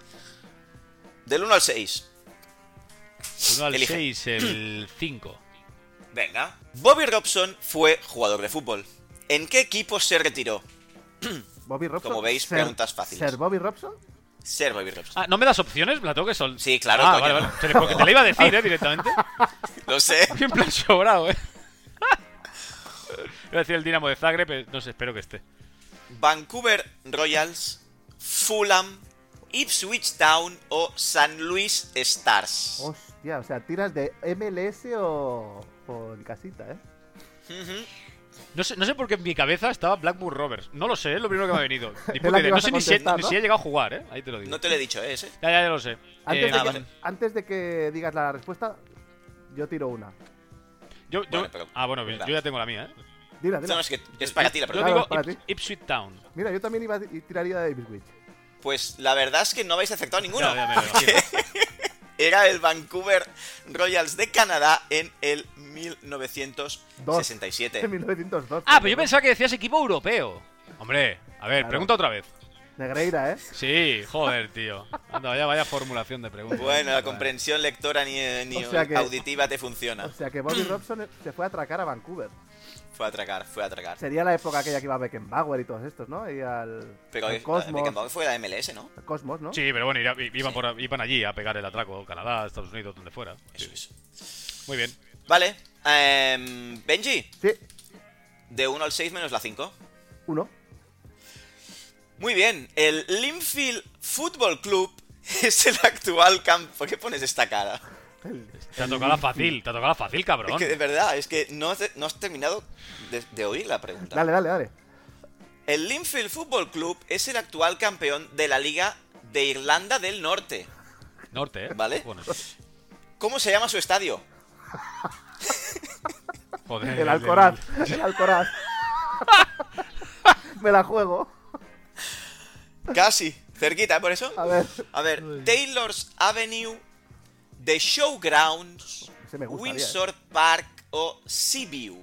del 1 al 6. Uno al Elige. 6, el *clears throat* 5. Venga. Bobby Robson fue jugador de fútbol. ¿En qué equipo se retiró? *clears throat* Bobby Robson. Como veis, Ser- preguntas fáciles. ¿Ser Bobby Robson? Ser Bobby Robson. Ah, ¿no me das opciones? ¿Me la tengo que sol? Sí, claro, Ah, coño. vale, vale. Te- Porque te la iba a decir, ¿eh? Directamente. *laughs* Lo sé. *laughs* En plan sobrado, ¿eh? *laughs* Iba a decir el Dinamo de Zagreb, pero no sé, espero que esté. Vancouver Royals, Fulham, Ipswich Town o San Luis Stars. Hostia, o sea, tiras de MLS o, o en casita, ¿eh? Ujú. No sé, no sé por qué en mi cabeza estaba Blackburn Rovers. No lo sé, es lo primero que me ha venido. *laughs* No sé ni si, contestar, ni ¿no? si he llegado a jugar, ¿eh? Ahí te lo digo. No te lo he dicho, ¿eh? ese. Ya, ya, ya lo sé. Antes, Eh, de ah, que, vale. antes de que digas la respuesta, yo tiro una. yo, yo- Bueno, pero- ah, bueno, yo ya tengo la mía, ¿eh? Dila, No, dila. no, es que es para ti la Yo pregunta. Claro, digo para Ips- ti. Ipswich Town. Mira, yo también iba a- y tiraría de Ipswich. Pues la verdad es que no habéis acertado ninguno. Ya, ya me lo. *laughs* Era el Vancouver Royals de Canadá en el 1967. En 1902. Ah, pero yo pensaba que decías equipo europeo. Hombre, a ver, Claro. pregunta otra vez. Negreira, ¿eh? Sí, joder, tío. Anda, vaya, vaya formulación de preguntas. Bueno, la comprensión lectora ni, ni O sea que- auditiva te funciona. O sea que Bobby Robson se fue a atracar a Vancouver. Fue a atracar, fue a atracar. Sería la época aquella que iba a Beckenbauer y todos estos, ¿no? Y al, Pero al Cosmos. Beckenbauer fue la MLS, ¿no? al Cosmos, ¿no? Sí, pero bueno, iban, por- iban allí a pegar el atraco. Canadá, Estados Unidos, donde fuera. Eso es. Muy bien. Vale. em, Benji, Sí, de 1 al 6 menos la 5. uno. Muy bien, el Linfield Football Club *laughs* es el actual campo. ¿Por qué pones esta cara? Te ha tocado la fácil, te ha tocado la fácil, cabrón. Es que de verdad, es que no has, no has terminado de, de oír la pregunta. Dale, dale, dale. El Linfield Football Club es el actual campeón de la Liga de Irlanda del Norte. Norte, ¿eh? Vale. Bueno, ¿Cómo se llama su estadio? *laughs* joder. El Alcoraz. El Alcoraz. *laughs* Me la juego. Casi. Cerquita, ¿eh? Por eso. A ver. A ver, Taylor's Avenue, The Showgrounds, Windsor Park o Seaview.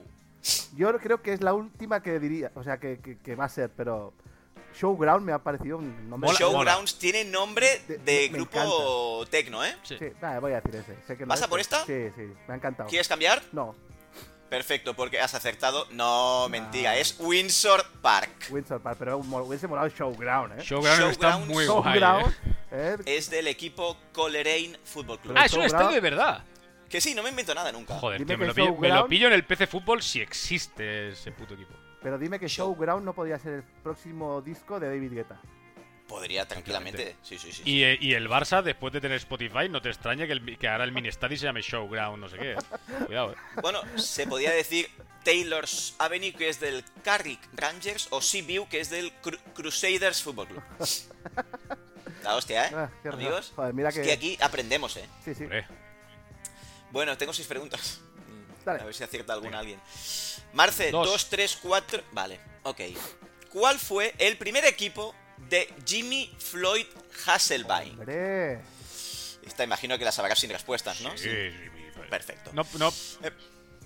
Yo creo que es la última que diría. O sea, que, que- que va a ser, pero. Showground me ha parecido un nombre. Mola, Showgrounds tiene nombre De- de, me- me grupo tecno, ¿eh? Sí. Sí, nada, voy a decir ese. Sé que ¿Vas a por esta? Sí, sí, me ha encantado. ¿Quieres cambiar? No, Perfecto, porque has acertado. No, mentira, Ah. es Windsor Park. Windsor Park, pero hubiese molado Showground, ¿eh? Showground está muy guay. Showground. ¿eh? ¿eh? Es del equipo Coleraine Football Club. Ah, es un estadio de verdad. Que sí, no me invento nada nunca. Joder, tío, me lo, pillo, me lo Showground- pillo en el PC Fútbol si existe ese puto equipo. Pero dime que Show. Showground no podía ser el próximo disco de David Guetta. Podría tranquilamente. Sí, sí, sí. Y, eh, y el Barça, después de tener Spotify, no te extraña que, el, que ahora el mini estadio se llame Showground, no sé qué. ¿eh? *laughs* Cuidado, eh. Bueno, se podía decir Taylor's Avenue, que es del Carrick Rangers, o Seaview, que es del Cru- Crusaders Football Club. *laughs* La hostia, ¿eh? Ah. Amigos. Joder, mira Es que- que aquí aprendemos, ¿eh? Sí, sí. Hombre, Bueno, tengo seis preguntas. Dale. A ver si acierta alguna alguien. Marce, Dos. 2, 3, 4. Vale, ok. ¿Cuál fue el primer equipo de Jimmy Floyd Hasselbein? Hombre. Esta imagino que la sabrás sin respuestas, ¿no? sí, sí, sí. Perfecto. No, no, Eh,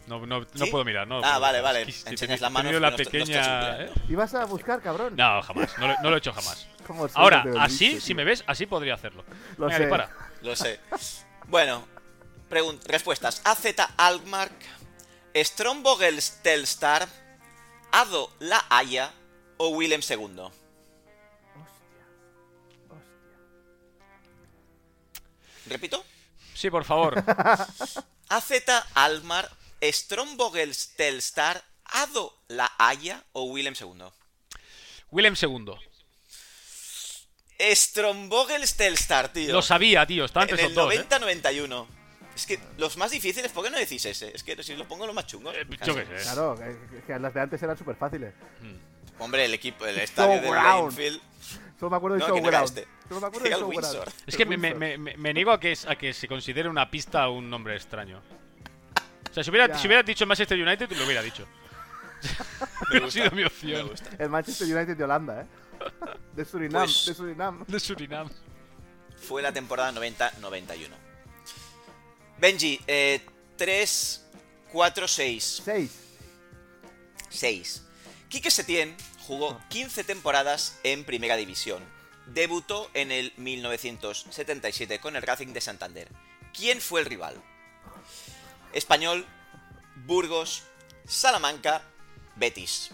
no, no, no ¿Sí? puedo mirar, ¿no? Ah, puedo vale, vale. Es que he Enseñas tenido- la mano, la pequeña... ¿eh? Ibas a buscar, cabrón. No, jamás, no lo, no lo he hecho jamás. *laughs* Ahora, así, tío. si me ves, así podría hacerlo. Lo Venga, sé. dispara. Lo sé. Bueno, respuestas. AZ Alkmaar, Strombogel's Telstar, Ado La Haya o Willem II. ¿Repito? Sí, por favor. *laughs* AZ Alkmaar, Strombogel's Telstar, Ado La Haya o Willem II. Willem II. Strombogel's Telstar, tío. Lo sabía, tío. Estaba entre en el esos dos, ¿eh? 90-91. Es que los más difíciles, ¿por qué no decís ese? Es que si lo pongo lo más chungo. Eh, Yo qué sé. Claro, que, que las de antes eran súper fáciles. Hombre, el equipo, el estadio de. Plainfield. Solo me acuerdo de No, que no era este. Me acuerdo *laughs* de. Windsor. Es que me, me- Windsor. me- me- me niego a que, a que se considere una pista un nombre extraño. O sea, si hubiera, Ya. si hubiera dicho Manchester United, lo hubiera dicho. *laughs* Me gusta, sido mi me opción. gusta. El Manchester United de Holanda, ¿eh? De Surinam, Pues- de *laughs* Surinam. De Surinam. Fue la temporada 90-91. Benji, eh, 3, 4, 6. Seis. 6. Quique Setién jugó 15 temporadas en Primera División. Debutó en el 1977 con el Racing de Santander. ¿Quién fue el rival? Español, Burgos, Salamanca, Betis.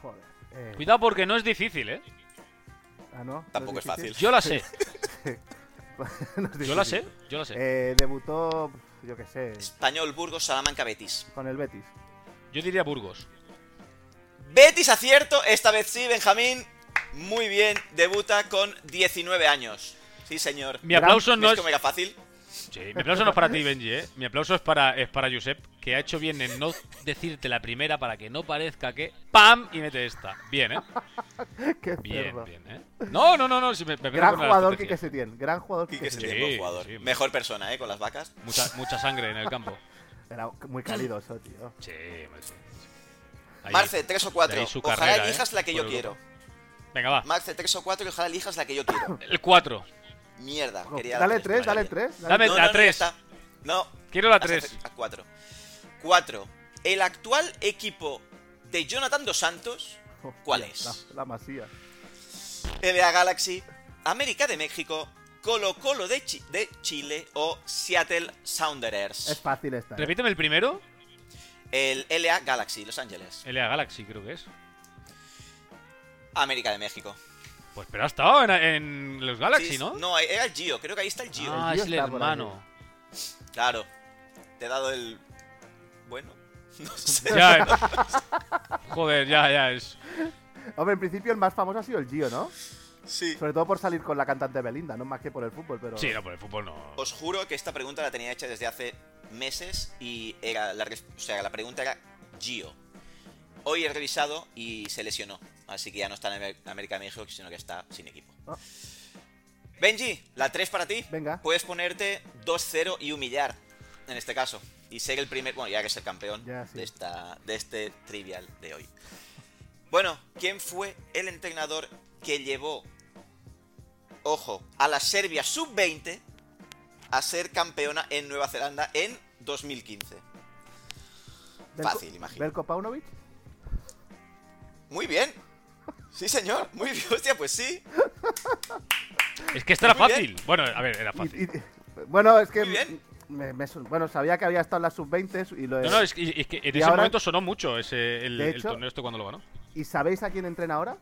Joder. Eh, Cuidado porque no es difícil, ¿eh? ah, ¿no? ¿No Tampoco es fácil. Yo la sé. *laughs* No Yo la sé. Yo la sé. Eh, debutó, yo qué sé, Español, Burgos, Salamanca, Betis. con el Betis. Yo diría Burgos. Betis acierto, esta vez sí, Benjamín. Muy bien, debuta con 19 años. Sí, señor. Mi aplauso no ¿Ves es. era fácil? Sí, mi aplauso no es para ti, Benji, ¿eh? Mi aplauso es para, es para Josep, que ha hecho bien en no decirte la primera para que no parezca que. ¡Pam! Y mete esta. Bien, ¿eh? *laughs* Qué Bien, bien, ¿eh? No, no, no, no. Si me, me Gran jugador estrategia. Quique Setién. Gran jugador buen jugador. sí. Mejor persona, ¿eh? Con las vacas. Mucha, mucha sangre en el campo. Era muy calidoso, tío. Sí. Marce, 3 o de 4. ahí su Ojalá carrera, ¿eh? elijas la que yo quiero. Europa. Venga, va. Marce, 3 o 4 y ojalá elijas la que yo quiero. *coughs* El 4. Mierda, Ojo, quería Dale la tres, tres, dale vale. tres. dale Dame No, la no, no. No, Quiero la has 3. acertado. A 4. 4. El actual equipo de Jonathan Dos Santos, Hostia, ¿cuál es? La, la masía. LA Galaxy, América de México, Colo Colo de, Chi- de Chile o Seattle Sounders. Es fácil esta. ¿eh? Repíteme el primero. El LA Galaxy, Los Ángeles. LA Galaxy, creo que es. América de México. Pues pero ha estado en, en los Galaxy, Sí, ¿no? No, era el Gio, creo que ahí está el Gio. Ah, Gio es el hermano. Claro. Te he dado el. Bueno. *laughs* No sé. Ya, eh. Joder, ya, ya es. Hombre, en principio el más famoso ha sido el Gio, ¿no? Sí. Sobre todo por salir con la cantante Belinda, no más que por el fútbol, pero... Sí, no, por el fútbol no. Os juro que esta pregunta la tenía hecha desde hace meses y era la, o sea, la pregunta era Gio. Hoy he revisado y se lesionó, así que ya no está en América de México, sino que está sin equipo. Ah. Benji, la 3 para ti. Venga. Puedes ponerte 2-0 y humillar, en este caso. Y ser el primer, bueno, ya que es el campeón Ya, sí. de, esta, de este trivial de hoy. Bueno, ¿quién fue el entrenador que llevó, ojo, a la Serbia sub-20 a ser campeona en Nueva Zelanda en 2015? Belko- Fácil, imagino. Belko Paunovic. Muy bien. Sí, señor. Muy bien. *laughs* Hostia, pues sí. Es que esta era Muy fácil. Bueno, a ver, era fácil. y- bueno, es que... Muy bien. me- me son- bueno, sabía que había estado en las sub-20 y lo No, no, es que, es que en ese ahora- momento sonó mucho ese, el, De el hecho- torneo este cuando lo ganó. ¿Y sabéis a quién entrena ahora?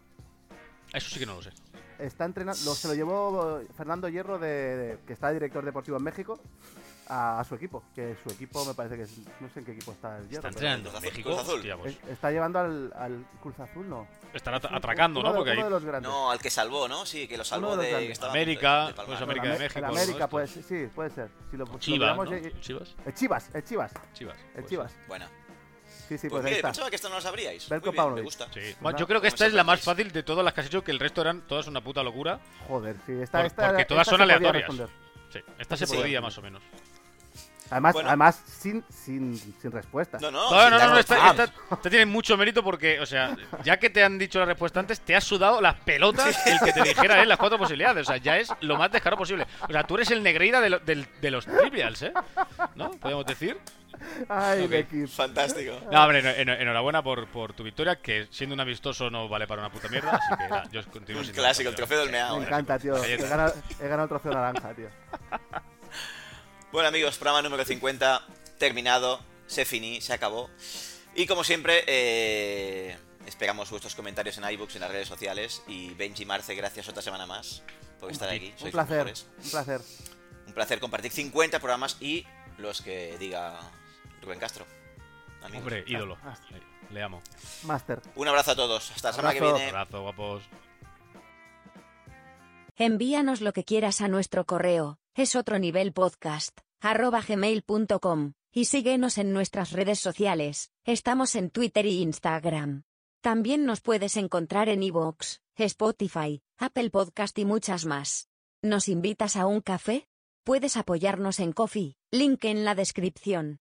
Eso sí que no lo sé. Está entrenando, se lo llevó Fernando Hierro, de, de- que está de director deportivo en México, a, a su equipo. Que su equipo me parece que es, no sé en qué equipo está el Hierro. Está pero entrenando Azul, México. Cruz Azul. hostia, pues, es- está llevando al, al Cruz Azul, ¿no? estará Es un- atracando, uno ¿no? Porque uno de los grandes. No, al que salvó, ¿no? Sí, que lo salvó Uno de los de, América, de pues América de México, El ¿no? América, pues sí, puede ser. Si lo, si lo Chivas, ¿no? eh, Chivas. El Chivas, el Chivas. Chivas. El pues Chivas. Buena. Sí, sí, Pues, pues mire, está. pensaba que esto no lo sabríais. Belko Muy bien, me Paunovic. gusta. Sí. Pues Bueno, yo creo que esta es la más fácil de todas las que has hecho, que el resto eran todas una puta locura. Joder, sí, esta, Por- esta, porque todas esta son aleatorias. Sí, esta se Sí. podía más o menos. Además, Bueno. además sin, sin, sin respuesta. No, no, No, sin no, no, no, esta, esta- esta tiene mucho mérito porque, o sea, ya que te han dicho la respuesta antes, te has sudado las pelotas el que te *laughs* dijera él las cuatro posibilidades. O sea, ya es lo más descarado posible. O sea, tú eres el Negreira de, lo- de los trivials, ¿eh? ¿No? ¿Podemos decir? Ay, Ok. Becky. Fantástico. No, hombre, en- en- enhorabuena por, por tu victoria, que siendo un amistoso no vale para una puta mierda, así que yo continúo Un siendo clásico, el trofeo del meao. Me ¿eh? encanta, tío. He ganado, he ganado el trofeo naranja, tío. Bueno amigos, programa número 50 terminado, se finí, se acabó. Y como siempre, eh, esperamos vuestros comentarios en iBooks, en las redes sociales. Y Benji Marce, gracias otra semana más por estar aquí. Sois Un placer, un placer. Un placer compartir 50 programas y los que diga Rubén Castro. Amigos. Hombre, ídolo. Ah. Le amo. Master. Un abrazo a todos. Hasta la semana que viene. Abrazo, guapos. Envíanos lo que quieras a nuestro correo, es otro nivel podcast, gmail.com, y síguenos en nuestras redes sociales, estamos en Twitter y Instagram. También nos puedes encontrar en iVoox, Spotify, Apple Podcast y muchas más. ¿Nos invitas a un café? Puedes apoyarnos en Coffee, link en la descripción.